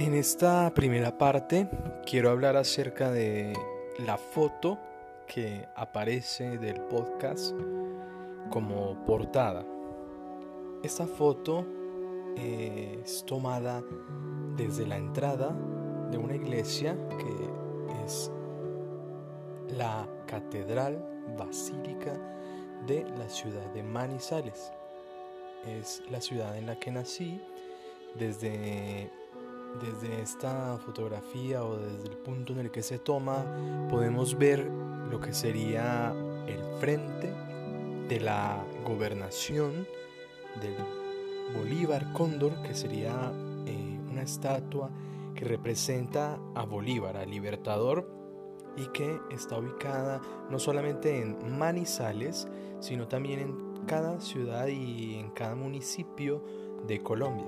En esta primera parte quiero hablar acerca de la foto que aparece del podcast como portada. Esta foto eh, es tomada desde la entrada de una iglesia que es la Catedral Basílica de la ciudad de Manizales. Es la ciudad en la que nací desde desde esta fotografía o desde el punto en el que se toma, podemos ver lo que sería el frente de la gobernación del Bolívar Cóndor, que sería eh, una estatua que representa a Bolívar, al libertador, y que está ubicada no solamente en Manizales, sino también en cada ciudad y en cada municipio de Colombia.